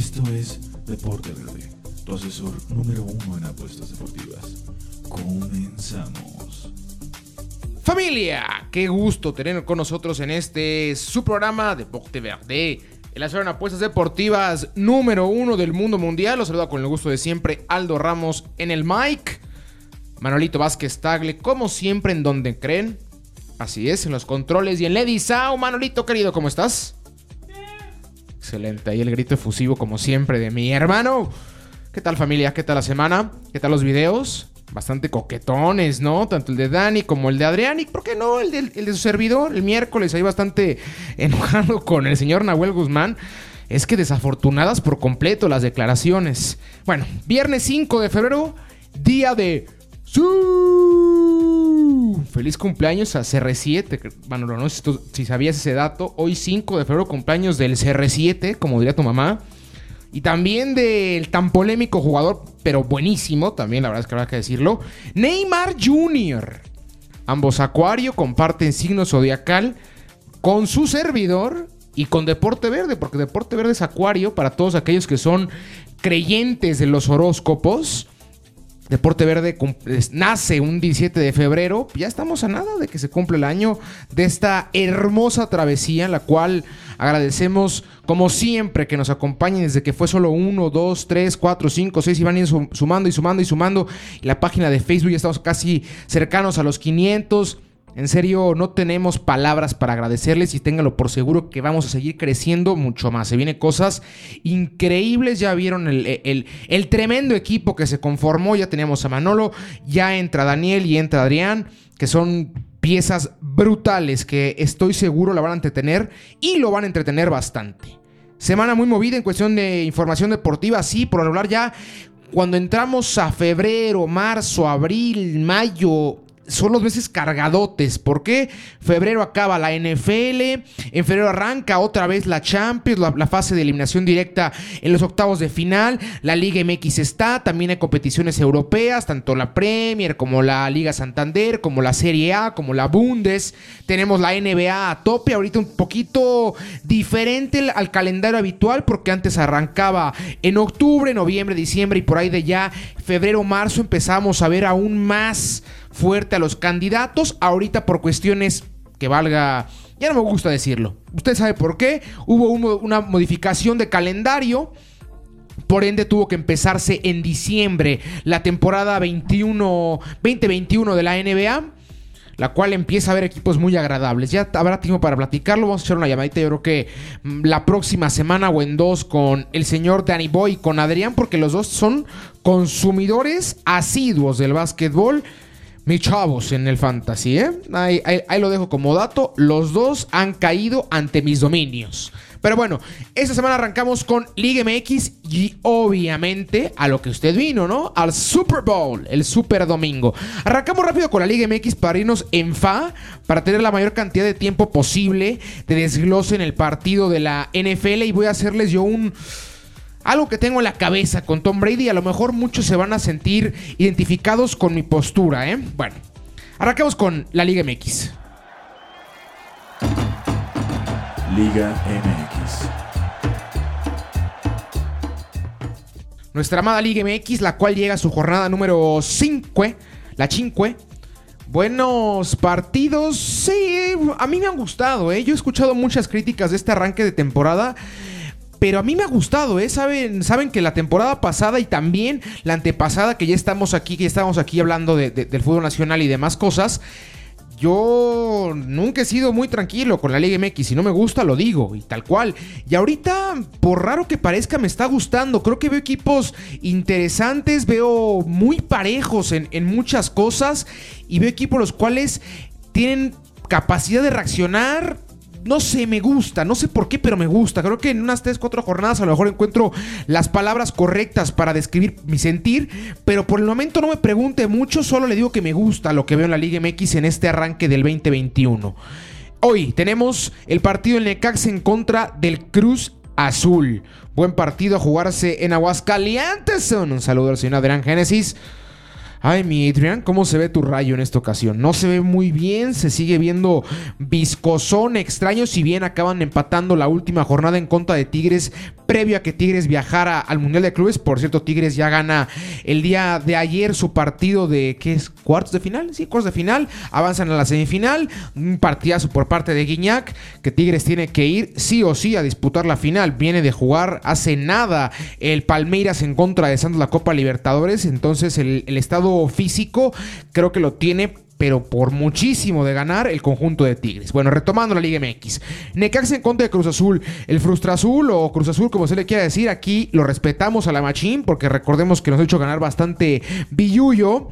Esto es Deporte Verde, tu asesor número uno en apuestas deportivas. Comenzamos. Familia, qué gusto tener con nosotros en este su programa Deporte Verde. El asesor en apuestas deportivas número uno del mundo mundial. Los saluda con el gusto de siempre Aldo Ramos en el mic. Manolito Vázquez Tagle, como siempre, en donde creen. Así es, en los controles y en Lady Sao. Manolito, querido, ¿cómo estás? Excelente, ahí el grito efusivo, como siempre, de mi hermano. ¿Qué tal, familia? ¿Qué tal la semana? ¿Qué tal los videos? Bastante coquetones, ¿no? Tanto el de Dani como el de Adrián. ¿Y por qué no? El de, su servidor. El miércoles ahí bastante enojado con el señor Nahuel Guzmán. Es que desafortunadas por completo las declaraciones. Bueno, viernes 5 de febrero, día de ¡Sí! Feliz cumpleaños a CR7. Bueno, no sé si, si sabías ese dato. Hoy 5 de febrero cumpleaños del CR7, como diría tu mamá. Y también del tan polémico jugador, pero buenísimo, también la verdad es que habrá que decirlo, Neymar Jr. Ambos Acuario comparten signo zodiacal con su servidor y con Deporte Verde, porque Deporte Verde es Acuario para todos aquellos que son creyentes de los horóscopos. Deporte Verde nace un 17 de febrero. Ya estamos a nada de que se cumple el año de esta hermosa travesía en la cual agradecemos, como siempre, que nos acompañen desde que fue solo 1, 2, 3, 4, 5, 6 y van sumando y sumando y sumando. La página de Facebook ya estamos casi cercanos a los 500. En serio, no tenemos palabras para agradecerles y ténganlo por seguro que vamos a seguir creciendo mucho más. Se vienen cosas increíbles. Ya vieron el, tremendo equipo que se conformó. Ya teníamos a Manolo, ya entra Daniel y entra Adrián, que son piezas brutales que estoy seguro la van a entretener y lo van a entretener bastante. Semana muy movida en cuestión de información deportiva, sí, por hablar ya cuando entramos a febrero, marzo, abril, mayo, son los meses cargadotes. ¿Por qué? Febrero acaba la NFL, en febrero arranca otra vez la Champions, la, fase de eliminación directa en los octavos de final, la Liga MX está, también hay competiciones europeas, tanto la Premier como la Liga Santander, como la Serie A, como la Bundes, tenemos la NBA a tope, ahorita un poquito diferente al calendario habitual porque antes arrancaba en octubre, noviembre, diciembre y por ahí de ya febrero, marzo empezamos a ver aún más fuerte a los candidatos. Ahorita por cuestiones que valga, ya no me gusta decirlo. Usted sabe por qué. Hubo una modificación de calendario. Por ende tuvo que empezarse en diciembre la temporada 21, 2021 de la NBA la cual empieza a ver equipos muy agradables. Ya habrá tiempo para platicarlo. Vamos a echar una llamadita, yo creo que mm, la próxima semana o en dos con el señor Danny Boy y con Adrián, porque los dos son consumidores asiduos del básquetbol. Mis chavos en el fantasy, ¿eh? Ahí, lo dejo como dato. Los dos han caído ante mis dominios. Pero bueno, esta semana arrancamos con Liga MX y obviamente a lo que usted vino, ¿no? Al Super Bowl, el Super Domingo. Arrancamos rápido con la Liga MX para irnos en fa, para tener la mayor cantidad de tiempo posible de desglose en el partido de la NFL y voy a hacerles yo un algo que tengo en la cabeza con Tom Brady. A lo mejor muchos se van a sentir identificados con mi postura, ¿eh? Bueno, arrancamos con la Liga MX. Liga MX. Nuestra amada Liga MX, la cual llega a su jornada número 5, la 5. Buenos partidos, sí, a mí me han gustado, ¿eh? Yo he escuchado muchas críticas de este arranque de temporada. Pero a mí me ha gustado, ¿eh? Saben, saben que la temporada pasada y también la antepasada, que ya estamos aquí, que ya estamos aquí hablando del fútbol nacional y demás cosas. Yo nunca he sido muy tranquilo con la Liga MX. Si no me gusta, lo digo. Y tal cual. Y ahorita, por raro que parezca, me está gustando. Creo que veo equipos interesantes. Veo muy parejos en, en muchas cosas. Y veo equipos los cuales tienen capacidad de reaccionar no sé, me gusta, no sé por qué, pero me gusta. Creo que en unas 3, 4 jornadas a lo mejor encuentro las palabras correctas para describir mi sentir, pero por el momento no me pregunte mucho, solo le digo que me gusta lo que veo en la Liga MX en este arranque del 2021. Hoy tenemos el partido en Necax en contra del Cruz Azul. Buen partido a jugarse en Aguascalientes. Un saludo al señor Adrián Génesis. Ay, mi Adrian, ¿cómo se ve tu rayo en esta ocasión? No se ve muy bien, se sigue viendo viscosón, extraño, si bien acaban empatando la última jornada en contra de Tigres, previo a que Tigres viajara al Mundial de Clubes. Por cierto, Tigres ya gana el día de ayer su partido de, ¿qué es? ¿Cuartos de final? Sí, cuartos de final. Avanzan a la semifinal. Un partidazo por parte de Guiñac, que Tigres tiene que ir sí o sí a disputar la final. Viene de jugar hace nada el Palmeiras en contra de Santos la Copa Libertadores. Entonces el, el estado físico, creo que lo tiene pero por muchísimo de ganar el conjunto de Tigres. Bueno, retomando la Liga MX. Necaxa en contra de Cruz Azul. El Frustra Azul o Cruz Azul, como se le quiera decir, aquí lo respetamos a la Machín, porque recordemos que nos ha hecho ganar bastante billuyo.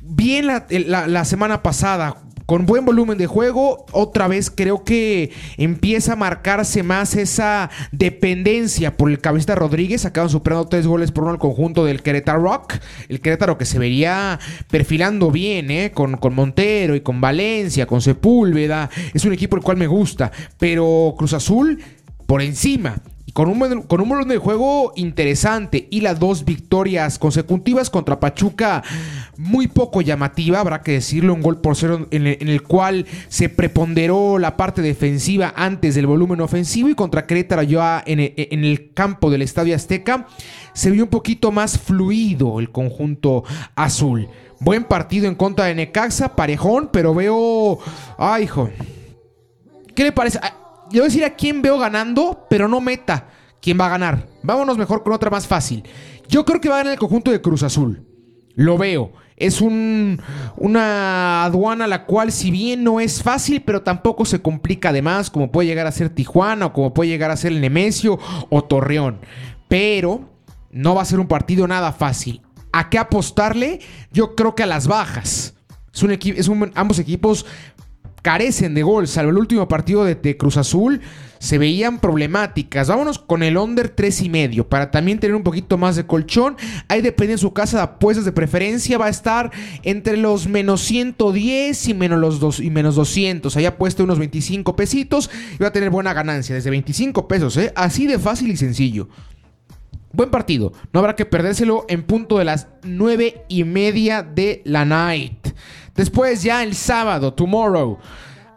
Bien la, la semana pasada, con buen volumen de juego, otra vez creo que empieza a marcarse más esa dependencia por el cabecita Rodríguez. Acaban superando tres goles por uno al conjunto del Querétaro Rock. El Querétaro que se vería perfilando bien, ¿eh? Con, con Montero y con Valencia, con Sepúlveda. Es un equipo el cual me gusta. Pero Cruz Azul por encima con un, con un volumen de juego interesante y las dos victorias consecutivas contra Pachuca muy poco llamativa, habrá que decirlo, un gol por cero en el, cual se preponderó la parte defensiva antes del volumen ofensivo y contra Querétaro ya en el, en el campo del Estadio Azteca se vio un poquito más fluido el conjunto azul. Buen partido en contra de Necaxa, parejón, pero veo... Ay, hijo. ¿Qué le parece? Yo voy a decir a quién veo ganando, pero no meta quién va a ganar. Vámonos mejor con otra más fácil. Yo creo que va a ganar el conjunto de Cruz Azul. Lo veo. Es un, una aduana la cual si bien no es fácil, pero tampoco se complica de más, como puede llegar a ser Tijuana o como puede llegar a ser el Nemesio o Torreón. Pero no va a ser un partido nada fácil. ¿A qué apostarle? Yo creo que a las bajas. Es es un, ambos equipos carecen de gol, salvo el último partido de, Cruz Azul, se veían problemáticas. Vámonos con el under 3 y medio para también tener un poquito más de colchón. Ahí depende en su casa de apuestas de preferencia. Va a estar entre los menos 110 y menos, los dos, y menos 200. Ahí apuesta unos 25 pesitos y va a tener buena ganancia. Desde 25 pesos, ¿eh? Así de fácil y sencillo. Buen partido. No habrá que perdérselo en punto de las 9 y media de la night. Después ya el sábado, tomorrow.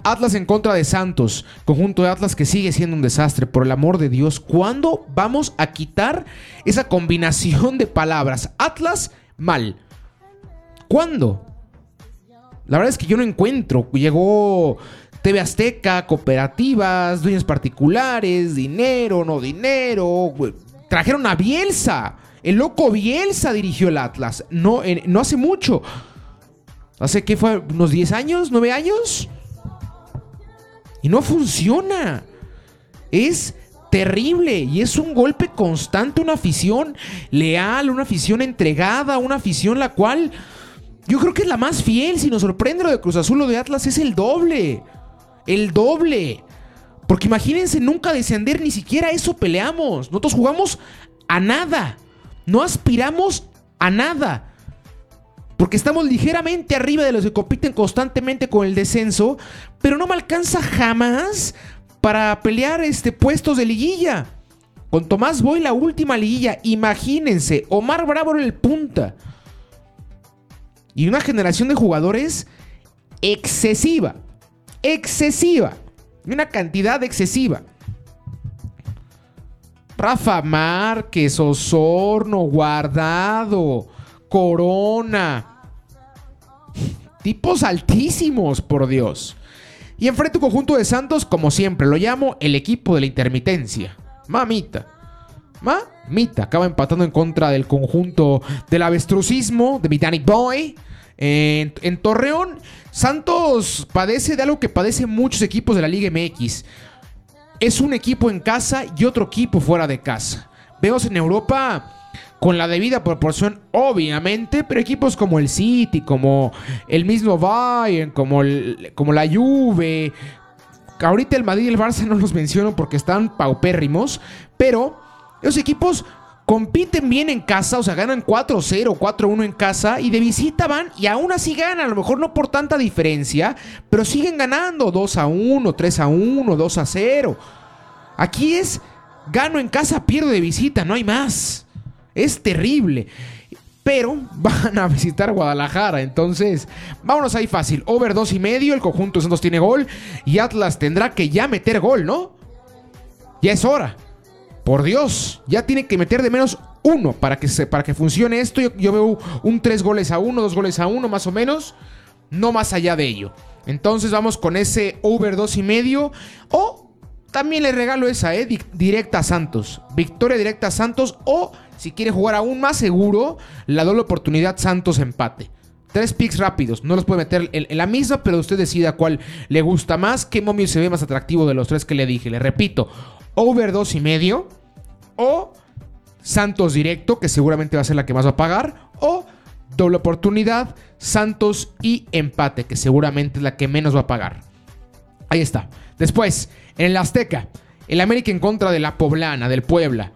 Atlas en contra de Santos. Conjunto de Atlas que sigue siendo un desastre. Por el amor de Dios, ¿cuándo vamos a quitar esa combinación de palabras? Atlas mal. ¿Cuándo? La verdad es que yo no encuentro. Llegó TV Azteca, cooperativas, dueños particulares, dinero, no dinero. Trajeron a Bielsa. El loco Bielsa dirigió el Atlas. No, no hace mucho. ¿Hace qué fue? ¿Unos 10 años? ¿9 años? Y no funciona. Es terrible y es un golpe constante, una afición leal, una afición entregada, una afición la cual yo creo que es la más fiel. Si nos sorprende lo de Cruz Azul o de Atlas, es el doble. El doble. Porque imagínense nunca descender, ni siquiera eso peleamos. Nosotros jugamos a nada. No aspiramos a nada porque estamos ligeramente arriba de los que compiten constantemente con el descenso, pero no me alcanza jamás para pelear este, puestos de liguilla. Con Tomás Boy la última liguilla, imagínense, Omar Bravo en el punta. Y una generación de jugadores excesiva, excesiva, una cantidad excesiva. Rafa Márquez, Osorno, Guardado, Corona, Tipos altísimos, por Dios. Y enfrente un conjunto de Santos, como siempre, lo llamo el equipo de la intermitencia. Mamita. Mamita. Acaba empatando en contra del conjunto del avestrucismo, de mi Boy. En, en, Torreón, Santos padece de algo que padecen muchos equipos de la Liga MX. Es un equipo en casa y otro equipo fuera de casa. Vemos en Europa con la debida proporción, obviamente, pero equipos como el City, como el mismo Bayern, como, el, como la Juve, ahorita el Madrid y el Barça no los menciono porque están paupérrimos, pero esos equipos compiten bien en casa, o sea, ganan 4-0, 4-1 en casa y de visita van y aún así ganan, a lo mejor no por tanta diferencia, pero siguen ganando 2-1, 3-1, 2-0. Aquí es, gano en casa, pierdo de visita, no hay más. Es terrible. pero van a visitar Guadalajara. Entonces, vámonos ahí fácil. Over 2 y medio, el conjunto de Santos tiene gol y Atlas tendrá que ya meter gol, ¿no? Ya es hora. Por Dios, ya tiene que meter de menos uno para que, se, para que funcione esto. Yo, veo un 3 goles a 1, 2 goles a 1 más o menos. No más allá de ello. Entonces vamos con ese over 2 y medio. O también le regalo esa, ¿eh? Directa a Santos. Victoria directa a Santos. O si quiere jugar aún más seguro, la doble oportunidad Santos empate. Tres picks rápidos. No los puede meter en, la misma, pero usted decida cuál le gusta más. ¿Qué momio se ve más atractivo de los tres que le dije? Le repito, over 2 y medio. O Santos directo, que seguramente va a ser la que más va a pagar. O doble oportunidad, Santos y empate, que seguramente es la que menos va a pagar. Ahí está. Después, en el Azteca, el América en contra de la Poblana, del Puebla.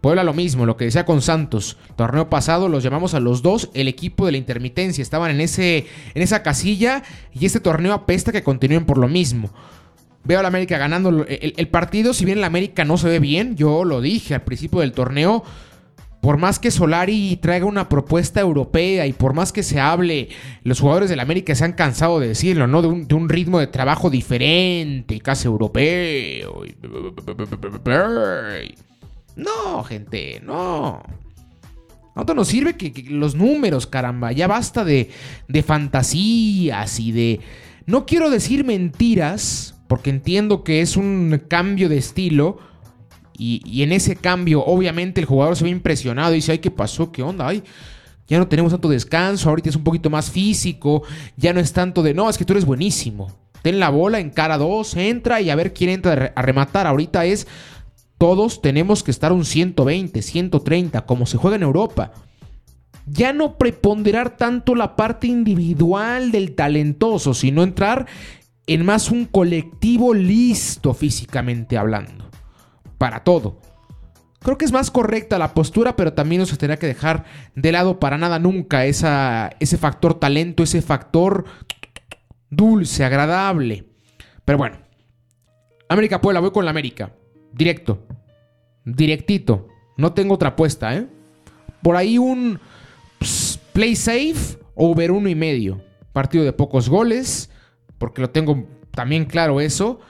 Puebla lo mismo, lo que decía con Santos. Torneo pasado los llamamos a los dos el equipo de la intermitencia. Estaban en, ese, en esa casilla y este torneo apesta que continúen por lo mismo. Veo a la América ganando el, el, partido. Si bien la América no se ve bien, yo lo dije al principio del torneo. Por más que Solari traiga una propuesta europea y por más que se hable, los jugadores del América se han cansado de decirlo, ¿no? De un, de un ritmo de trabajo diferente, casi europeo. No, gente, no. ¿A nos sirve que, los números, caramba? Ya basta de, de fantasías y de... No quiero decir mentiras, porque entiendo que es un cambio de estilo. Y, en ese cambio, obviamente, el jugador se ve impresionado y dice, ay, ¿qué pasó? ¿Qué onda? Ay, ya no tenemos tanto descanso, ahorita es un poquito más físico, ya no es tanto de, no, es que tú eres buenísimo. Ten la bola en cara 2, entra y a ver quién entra a rematar. Ahorita es, todos tenemos que estar un 120, 130, como se juega en Europa. Ya no preponderar tanto la parte individual del talentoso, sino entrar en más un colectivo listo físicamente hablando. Para todo. Creo que es más correcta la postura, pero también nos tendrá que dejar de lado para nada nunca esa, ese factor talento, ese factor dulce, agradable. Pero bueno, América Puebla, voy con la América. Directo. Directito. No tengo otra apuesta, ¿eh? Por ahí un play safe, over uno y medio. Partido de pocos goles, porque lo tengo también claro eso.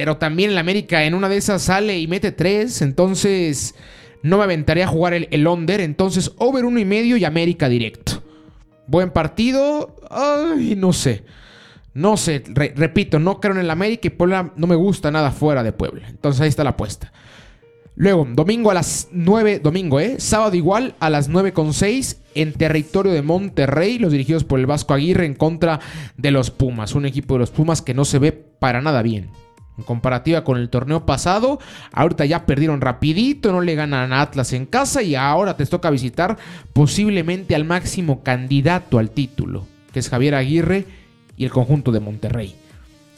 Pero también el América en una de esas sale y mete tres. Entonces no me aventaría a jugar el, el under. Entonces over uno y medio y América directo. Buen partido. Ay, no sé. No sé, repito, no creo en el América y no me gusta nada fuera de Puebla. Entonces ahí está la apuesta. Luego, domingo a las 9, domingo, ¿eh? Sábado igual a las 9 con 6 en territorio de Monterrey, los dirigidos por el Vasco Aguirre en contra de los Pumas. Un equipo de los Pumas que no se ve para nada bien. En comparativa con el torneo pasado, ahorita ya perdieron rapidito, no le ganan a Atlas en casa y ahora te toca visitar posiblemente al máximo candidato al título, que es Javier Aguirre y el conjunto de Monterrey.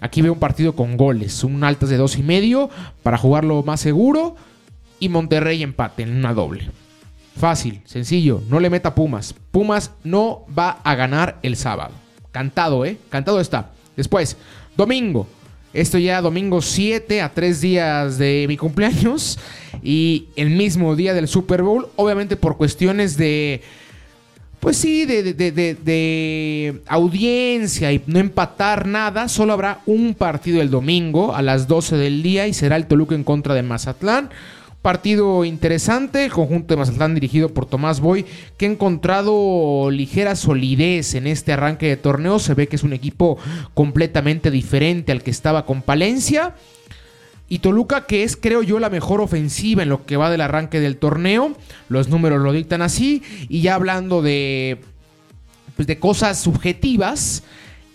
Aquí veo un partido con goles, un altas de dos y medio para jugarlo más seguro y Monterrey empate en una doble. Fácil, sencillo, no le meta Pumas. Pumas no va a ganar el sábado. Cantado, ¿eh? Cantado está. Después, domingo. Esto ya domingo 7 a 3 días de mi cumpleaños y el mismo día del Super Bowl, obviamente por cuestiones de pues sí, de, audiencia y no empatar nada, solo habrá un partido el domingo a las 12 del día y será el Toluca en contra de Mazatlán. Partido interesante, el conjunto de Mazatlán dirigido por Tomás Boy, que ha encontrado ligera solidez en este arranque de torneo. Se ve que es un equipo completamente diferente al que estaba con Palencia. Y Toluca, que es, creo yo, la mejor ofensiva en lo que va del arranque del torneo. Los números lo dictan así. Y ya hablando de, pues, de cosas subjetivas,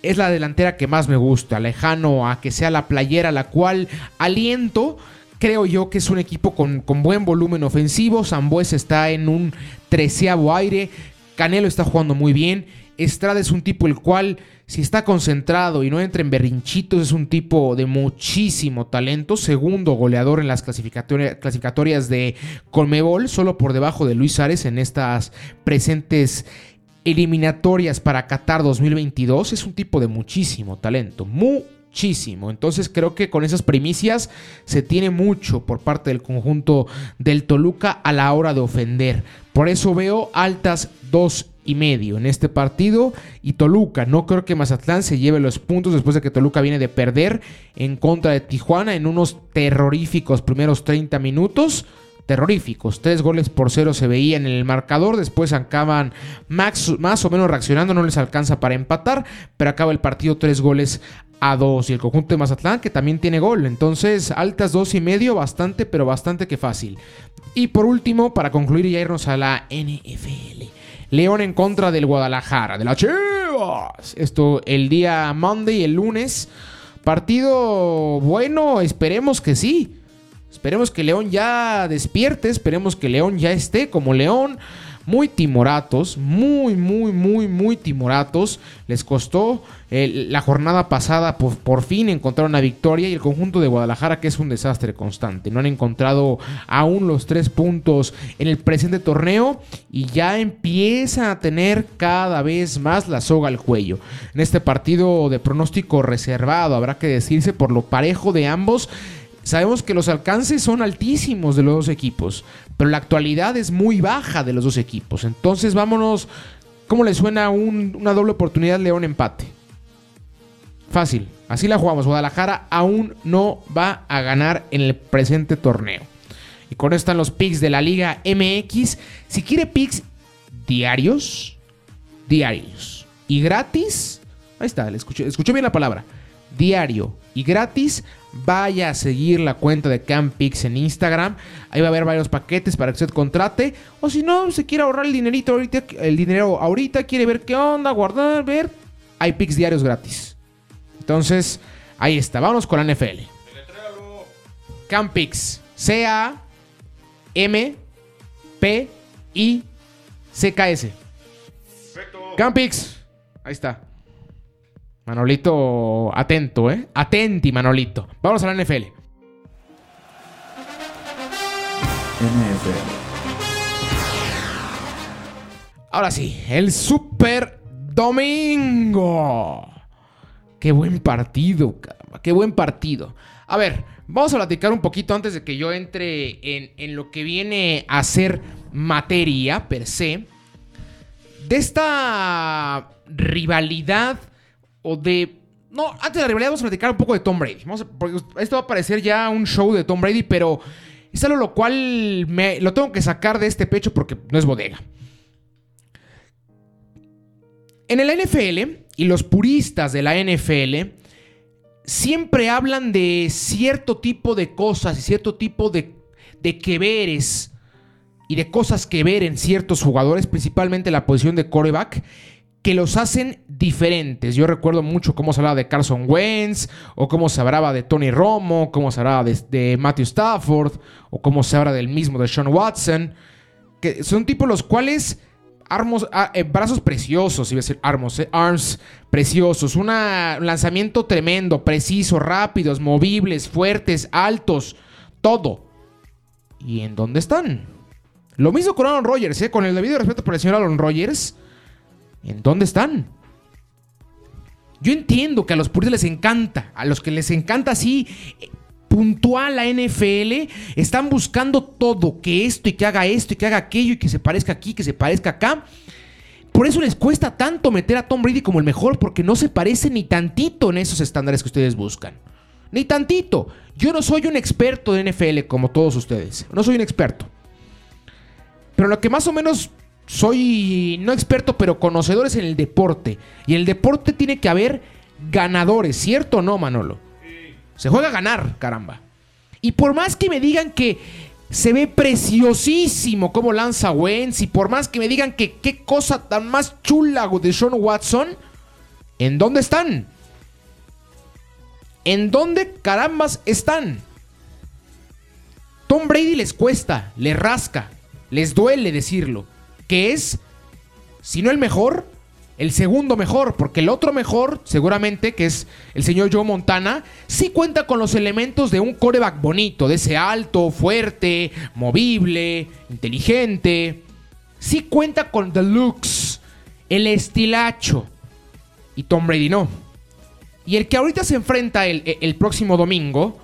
es la delantera que más me gusta. Lejano a que sea la playera la cual aliento. Creo yo que es un equipo con, con buen volumen ofensivo. Zambuesa está en un treceavo aire. Canelo está jugando muy bien. Estrada es un tipo el cual si está concentrado y no entra en berrinchitos, es un tipo de muchísimo talento. Segundo goleador en las clasificatorias de Colmebol, solo por debajo de Luis Ares en estas presentes eliminatorias para Qatar 2022. Es un tipo de muchísimo talento. Mu, muchísimo. Entonces creo que con esas primicias se tiene mucho por parte del conjunto del Toluca a la hora de ofender. Por eso veo altas dos y medio en este partido y Toluca. No creo que Mazatlán se lleve los puntos después de que Toluca viene de perder en contra de Tijuana en unos terroríficos primeros 30 minutos. Terroríficos, tres goles por cero se veían en el marcador, después acaban más, o menos reaccionando, no les alcanza para empatar, pero acaba el partido tres goles a dos y el conjunto de Mazatlán que también tiene gol, entonces altas dos y medio, bastante, pero bastante que fácil. Y por último, para concluir y irnos a la NFL. León en contra del Guadalajara, de la Chivas. Esto el día Monday, el lunes. Partido bueno, esperemos que sí. Esperemos que León ya despierte, esperemos que León ya esté como León muy timoratos, muy, muy, muy, muy timoratos. Les costó la jornada pasada por, fin encontrar una victoria y el conjunto de Guadalajara que es un desastre constante. No han encontrado aún los tres puntos en el presente torneo y ya empieza a tener cada vez más la soga al cuello. En este partido de pronóstico reservado, habrá que decirse por lo parejo de ambos. Sabemos que los alcances son altísimos de los dos equipos, pero la actualidad es muy baja de los dos equipos. Entonces vámonos, ¿cómo le suena una doble oportunidad León empate? Fácil, así la jugamos. Guadalajara aún no va a ganar en el presente torneo. Y con esto están los picks de la Liga MX. Si quiere picks diarios, diarios y gratis, ahí está, escuché, escuchó bien la palabra, diario y gratis, vaya a seguir la cuenta de Campix en Instagram. Ahí va a haber varios paquetes para que usted contrate. O si no, se quiere ahorrar el dinerito ahorita, el dinero ahorita, quiere ver qué onda, guardar, ver. Hay Pix diarios gratis. Entonces, ahí está. Vámonos con la NFL. Campix. C-A M P I C K S. Campix. Ahí está. Manolito, atento, ¿eh? Atenti, Manolito. Vamos a la NFL. NFL. Ahora sí, el Super Domingo. Qué buen partido, caramba. Qué buen partido. A ver, vamos a platicar un poquito antes de que yo entre en, en lo que viene a ser materia per se. De esta rivalidad o de... No, antes de la rivalidad vamos a platicar un poco de Tom Brady. porque esto va a parecer ya un show de Tom Brady, pero es algo lo cual me, lo tengo que sacar de este pecho porque no es bodega. En el NFL y los puristas de la NFL siempre hablan de cierto tipo de cosas y cierto tipo de, de que veres y de cosas que ver en ciertos jugadores, principalmente la posición de coreback, que los hacen diferentes. Yo recuerdo mucho cómo se hablaba de Carson Wentz, o cómo se hablaba de Tony Romo, cómo se hablaba de, Matthew Stafford, o cómo se habla del mismo de Sean Watson, que son tipos los cuales armos, ah, eh, brazos preciosos, iba a decir armos, eh, arms preciosos, un lanzamiento tremendo, preciso, rápidos, movibles, fuertes, altos, todo. ¿Y en dónde están? Lo mismo con Aaron Rodgers, ¿eh? con el debido respeto por el señor Aaron Rodgers ¿En dónde están? Yo entiendo que a los puristas les encanta, a los que les encanta así eh, puntual la NFL, están buscando todo, que esto y que haga esto y que haga aquello y que se parezca aquí, que se parezca acá. Por eso les cuesta tanto meter a Tom Brady como el mejor, porque no se parece ni tantito en esos estándares que ustedes buscan. Ni tantito. Yo no soy un experto de NFL como todos ustedes. No soy un experto. Pero lo que más o menos soy no experto, pero conocedores en el deporte. Y en el deporte tiene que haber ganadores, ¿cierto o no, Manolo? Se juega a ganar, caramba. Y por más que me digan que se ve preciosísimo como lanza Wentz, y por más que me digan que qué cosa tan más chula de Sean Watson, ¿en dónde están? ¿En dónde carambas están? Tom Brady les cuesta, les rasca, les duele decirlo que es, si no el mejor, el segundo mejor, porque el otro mejor, seguramente, que es el señor Joe Montana, sí cuenta con los elementos de un coreback bonito, de ese alto, fuerte, movible, inteligente. Sí cuenta con the looks, el estilacho. Y Tom Brady no. Y el que ahorita se enfrenta el, el próximo domingo,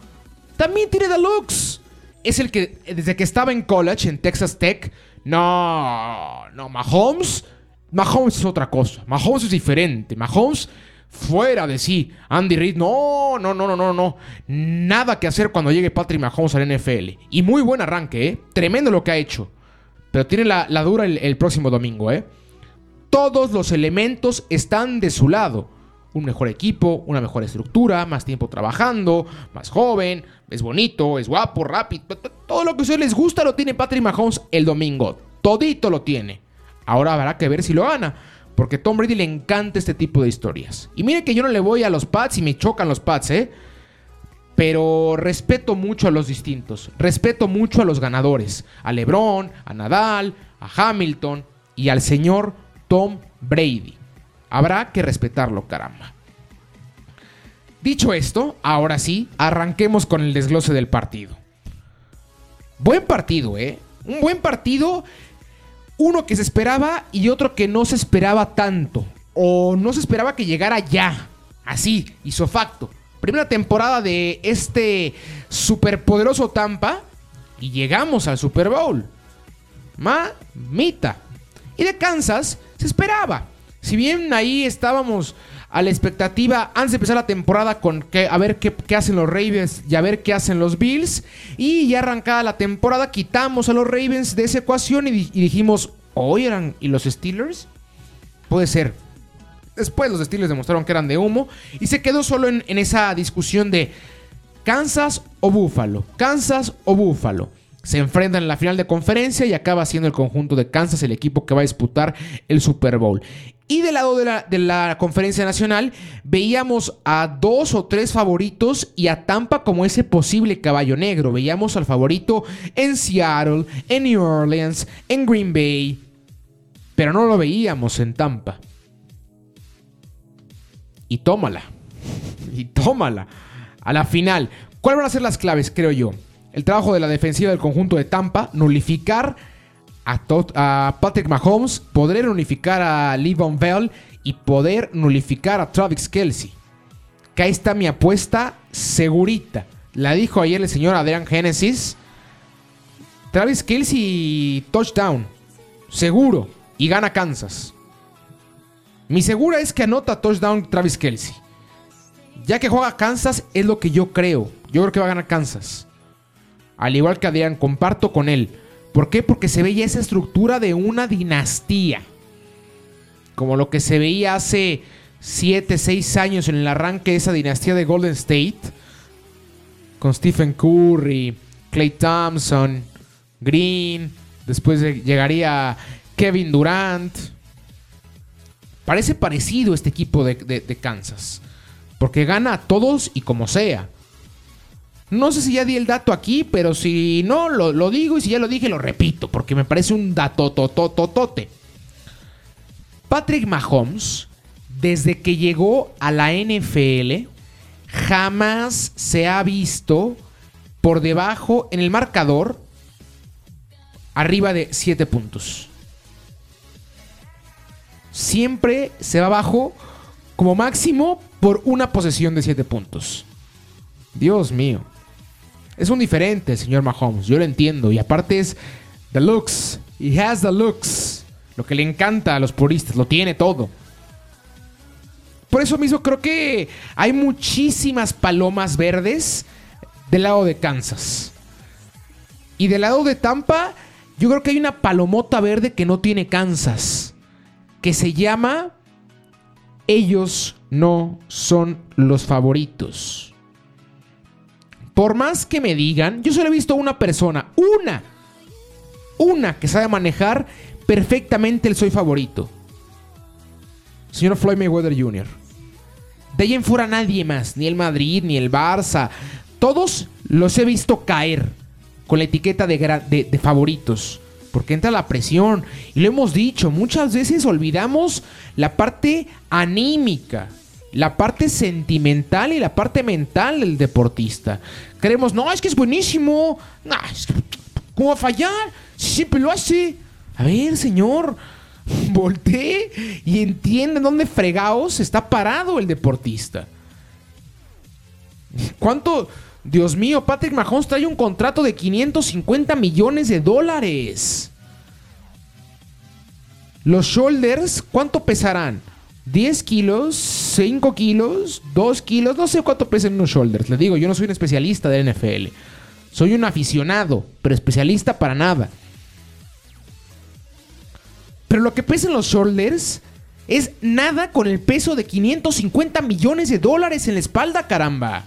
también tiene deluxe. Es el que desde que estaba en college, en Texas Tech, no, no, Mahomes, Mahomes es otra cosa. Mahomes es diferente. Mahomes fuera de sí. Andy Reid, no, no, no, no, no, no. Nada que hacer cuando llegue Patrick Mahomes al NFL. Y muy buen arranque, ¿eh? Tremendo lo que ha hecho. Pero tiene la, dura el, el, próximo domingo, ¿eh? Todos los elementos están de su lado. Un mejor equipo, una mejor estructura, más tiempo trabajando, más joven, es bonito, es guapo, rápido. Todo lo que a ustedes les gusta lo tiene Patrick Mahomes el domingo. Todito lo tiene. Ahora habrá que ver si lo gana. Porque Tom Brady le encanta este tipo de historias. Y mire que yo no le voy a los Pats y me chocan los Pats, ¿eh? Pero respeto mucho a los distintos. Respeto mucho a los ganadores. A LeBron, a Nadal, a Hamilton y al señor Tom Brady. Habrá que respetarlo, caramba. Dicho esto, ahora sí, arranquemos con el desglose del partido. Buen partido, ¿eh? Un buen partido uno que se esperaba y otro que no se esperaba tanto. O no se esperaba que llegara ya. Así, facto. Primera temporada de este superpoderoso Tampa. Y llegamos al Super Bowl. Mamita. Y de Kansas se esperaba. Si bien ahí estábamos a la expectativa antes de empezar la temporada con que, a ver qué, hacen los Ravens y a ver qué hacen los Bills. Y ya arrancada la temporada, quitamos a los Ravens de esa ecuación y, dijimos, ¿hoy eran y los Steelers? Puede ser. Después los Steelers demostraron que eran de humo y se quedó solo en, en esa discusión de Kansas o Buffalo. Kansas o Buffalo se enfrentan en la final de conferencia y acaba siendo el conjunto de Kansas el equipo que va a disputar el Super Bowl. Y del lado de la, conferencia nacional veíamos a dos o tres favoritos y a Tampa como ese posible caballo negro. Veíamos al favorito en Seattle, en New Orleans, en Green Bay, pero no lo veíamos en Tampa. Y tómala. Y tómala. A la final. ¿Cuáles van a ser las claves, creo yo? El trabajo de la defensiva del conjunto de Tampa, nulificar a, Patrick Mahomes, poder unificar a Levon Bell y poder nulificar a Travis Kelsey. Que ahí está mi apuesta segurita. La dijo ayer el señor Adrian Genesis. Travis Kelsey touchdown. Seguro. Y gana Kansas. Mi segura es que anota touchdown Travis Kelsey. Ya que juega Kansas es lo que yo creo. Yo creo que va a ganar Kansas. Al igual que Adrian, comparto con él. ¿Por qué? Porque se veía esa estructura de una dinastía. Como lo que se veía hace 7, 6 años en el arranque de esa dinastía de Golden State. Con Stephen Curry, Clay Thompson, Green. Después llegaría Kevin Durant. Parece parecido este equipo de, de Kansas. Porque gana a todos y como sea. No sé si ya di el dato aquí, pero si no, lo, digo y si ya lo dije, lo repito, porque me parece un dato totototote. Patrick Mahomes, desde que llegó a la NFL, jamás se ha visto por debajo en el marcador arriba de 7 puntos. Siempre se va abajo como máximo por una posesión de 7 puntos. Dios mío. Es un diferente, señor Mahomes. Yo lo entiendo. Y aparte es the looks. He has the looks. Lo que le encanta a los puristas. Lo tiene todo. Por eso mismo creo que hay muchísimas palomas verdes del lado de Kansas. Y del lado de Tampa, yo creo que hay una palomota verde que no tiene Kansas. Que se llama... Ellos no son los favoritos. Por más que me digan, yo solo he visto una persona, una, una que sabe manejar perfectamente el soy favorito. Señor Floyd Mayweather Jr. De ahí en fuera nadie más, ni el Madrid, ni el Barça. Todos los he visto caer con la etiqueta de, de favoritos. Porque entra la presión. Y lo hemos dicho, muchas veces olvidamos la parte anímica la parte sentimental y la parte mental del deportista. Creemos, no, es que es buenísimo. ¿Cómo va a fallar? Siempre lo hace. A ver, señor, voltee y entiende dónde fregados está parado el deportista. ¿Cuánto? Dios mío, Patrick Mahomes trae un contrato de 550 millones de dólares. Los shoulders, ¿cuánto pesarán? ¿10 kilos? ¿5 kilos? ¿2 kilos? No sé cuánto pesan unos shoulders. Le digo, yo no soy un especialista del NFL. Soy un aficionado, pero especialista para nada. Pero lo que pesan los shoulders es nada con el peso de 550 millones de dólares en la espalda, caramba.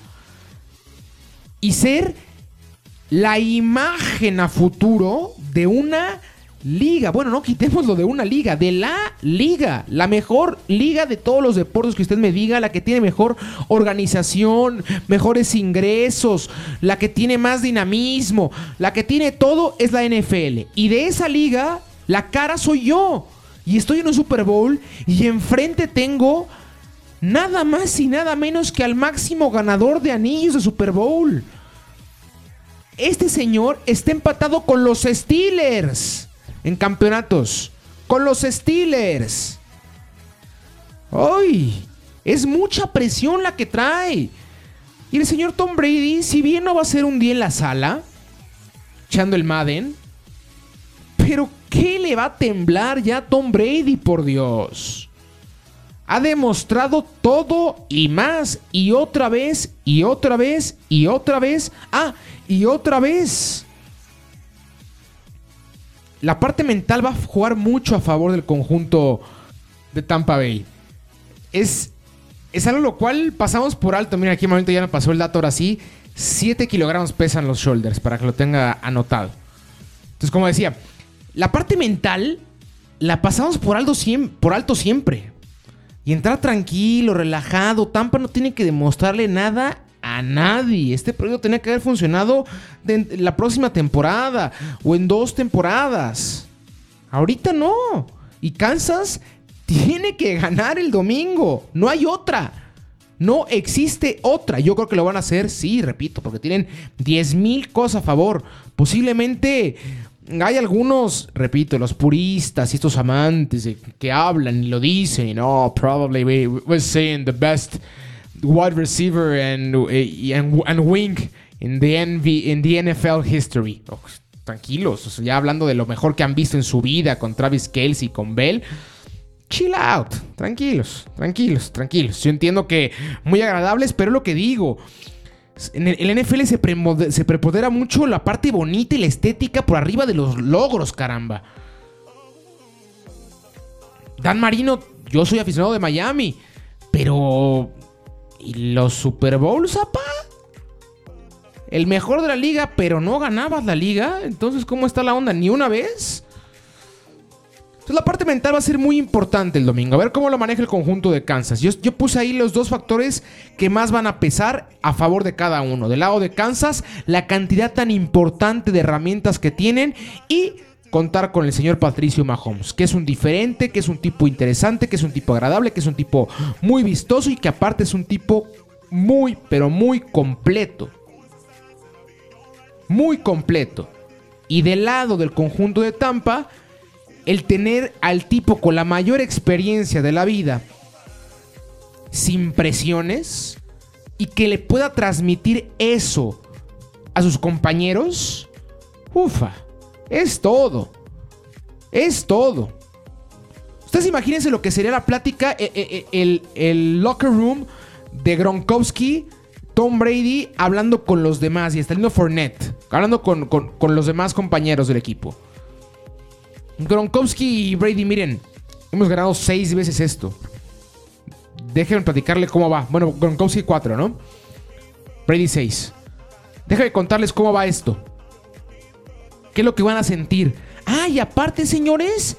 Y ser la imagen a futuro de una liga. Bueno, no quitemos lo de una liga, de la liga. La mejor liga de todos los deportes que usted me diga, la que tiene mejor organización, mejores ingresos, la que tiene más dinamismo, la que tiene todo es la NFL. Y de esa liga, la cara soy yo. Y estoy en un Super Bowl y enfrente tengo nada más y nada menos que al máximo ganador de anillos de Super Bowl. Este señor está empatado con los Steelers en campeonatos. Con los Steelers. ¡Ay! Es mucha presión la que trae. Y el señor Tom Brady, si bien no va a ser un día en la sala, echando el Madden, pero ¿qué le va a temblar ya a Tom Brady, por Dios? Ha demostrado todo y más, y otra vez, y otra vez, y otra vez. Ah, y otra vez. La parte mental va a jugar mucho a favor del conjunto de Tampa Bay. Es, es algo lo cual pasamos por alto. Mira, aquí en momento ya me pasó el dato ahora sí. 7 kilogramos pesan los shoulders, para que lo tenga anotado. Entonces, como decía, la parte mental la pasamos por alto, por alto siempre. Y entrar tranquilo, relajado. Tampa no tiene que demostrarle nada a nadie. Este proyecto tenía que haber funcionado la próxima temporada o en dos temporadas. Ahorita no. Y Kansas tiene que ganar el domingo. No hay otra. No existe otra. Yo creo que lo van a hacer, sí, repito, porque tienen 10 mil cosas a favor. Posiblemente hay algunos, repito, los puristas y estos amantes que hablan y lo dicen, no, probably we, we're seeing the best wide receiver and, eh, and, wing in the, in the NFL history. Tranquilos, ya hablando de lo mejor que han visto en su vida con Travis Kelsey y con Bell. Chill out, tranquilos, tranquilos, tranquilos. Yo entiendo que muy agradables, pero lo que digo, en el, NFL se, se mucho la parte bonita y la estética por arriba de los logros, caramba. Dan Marino, yo soy aficionado de Miami, pero ¿y los Super Bowls, apá? El mejor de la liga, pero no ganabas la liga. Entonces, ¿cómo está la onda? ¿Ni una vez? Entonces la parte mental va a ser muy importante el domingo. A ver cómo lo maneja el conjunto de Kansas. Yo, yo, puse ahí los dos factores que más van a pesar a favor de cada uno. Del lado de Kansas, la cantidad tan importante de herramientas que tienen y contar con el señor Patricio Mahomes, que es un diferente, que es un tipo interesante, que es un tipo agradable, que es un tipo muy vistoso y que aparte es un tipo muy, pero muy completo. Muy completo. Y del lado del conjunto de Tampa, el tener al tipo con la mayor experiencia de la vida, sin presiones, y que le pueda transmitir eso a sus compañeros, ufa, es todo. Es todo. Ustedes imagínense lo que sería la plática, eh, eh, eh, el, locker room de Gronkowski, Tom Brady hablando con los demás y Stalino Fournette, hablando con, con los demás compañeros del equipo. Gronkowski y Brady, miren, hemos ganado seis veces esto. Déjenme platicarle cómo va. Bueno, Gronkowski 4, ¿no? Brady 6. Déjenme contarles cómo va esto. ¿Qué es lo que van a sentir? Ah, y aparte, señores,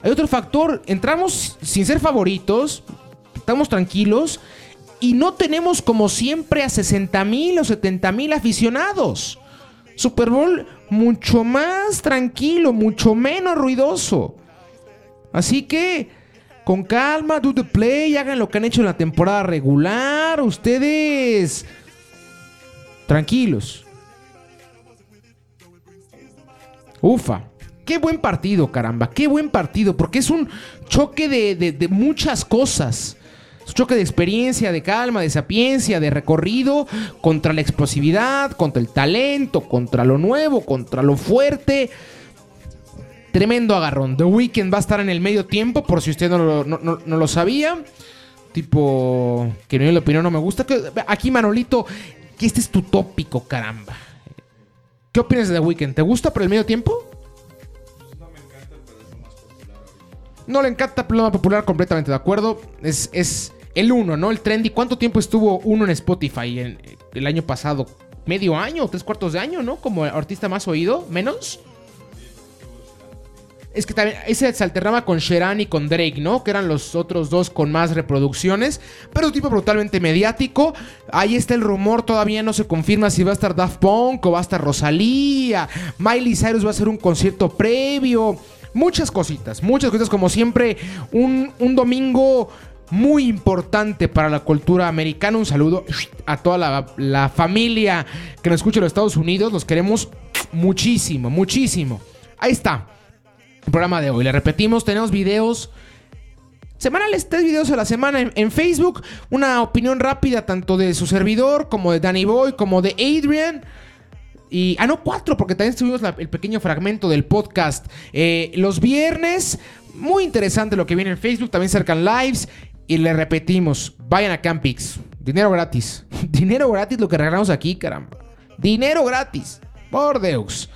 hay otro factor. Entramos sin ser favoritos, estamos tranquilos y no tenemos como siempre a 60 mil o 70 mil aficionados. Super Bowl mucho más tranquilo, mucho menos ruidoso. Así que, con calma, do the play, hagan lo que han hecho en la temporada regular. Ustedes, tranquilos. Ufa, qué buen partido, caramba, qué buen partido, porque es un choque de, de muchas cosas. Su choque de experiencia, de calma, de sapiencia, de recorrido, contra la explosividad, contra el talento, contra lo nuevo, contra lo fuerte. Tremendo agarrón. The Weeknd va a estar en el medio tiempo, por si usted no lo, sabía. Tipo, que no la opinión no me gusta. Aquí, Manolito, que este es tu tópico, caramba. ¿Qué opinas de The Weeknd? ¿Te gusta por el medio tiempo? No le encanta, pero es más popular, completamente de acuerdo. Es, es el uno, ¿no? El trendy. ¿Cuánto tiempo estuvo uno en Spotify en- el año pasado? ¿Medio año? ¿Tres cuartos de año, no? Como artista más oído, menos. Es que también ese se alternaba con Sheeran y con Drake, ¿no? Que eran los otros dos con más reproducciones. Pero un tipo brutalmente mediático. Ahí está el rumor, todavía no se confirma si va a estar Daft Punk o va a estar Rosalía. Miley Cyrus va a hacer un concierto previo. Muchas cositas, muchas cositas. Como siempre, un, un domingo muy importante para la cultura americana. Un saludo a toda la, la familia que nos escucha en los Estados Unidos. Los queremos muchísimo, muchísimo. Ahí está el programa de hoy. Le repetimos, tenemos videos semanales, tres videos a la semana en, Facebook. Una opinión rápida tanto de su servidor como de Danny Boy, como de Adrian. Y, ah, no, cuatro, porque también tuvimos la- el pequeño fragmento del podcast. Eh, los viernes, muy interesante lo que viene en Facebook. También cercan lives. Y le repetimos, vayan a Campix. Dinero gratis. Dinero gratis lo que regalamos aquí, caramba. Dinero gratis. Por Deus.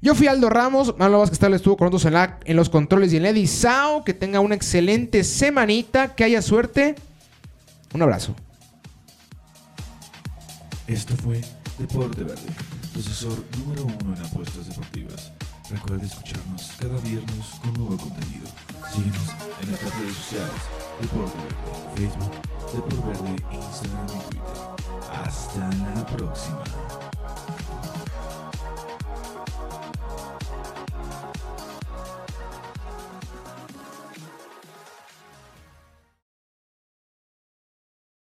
Yo fui Aldo Ramos, Manolo Vázquez Tal estuvo con nosotros en, los controles y en Sao. Que tenga una excelente semanita, que haya suerte. Un abrazo. Esto fue Deporte Verde, tu número uno en apuestas deportivas. Recuerda escucharnos cada viernes con nuevo contenido. Síguenos en nuestras redes sociales, Deporte Verde, Facebook, Deporte Verde, Instagram y Twitter. Hasta la próxima.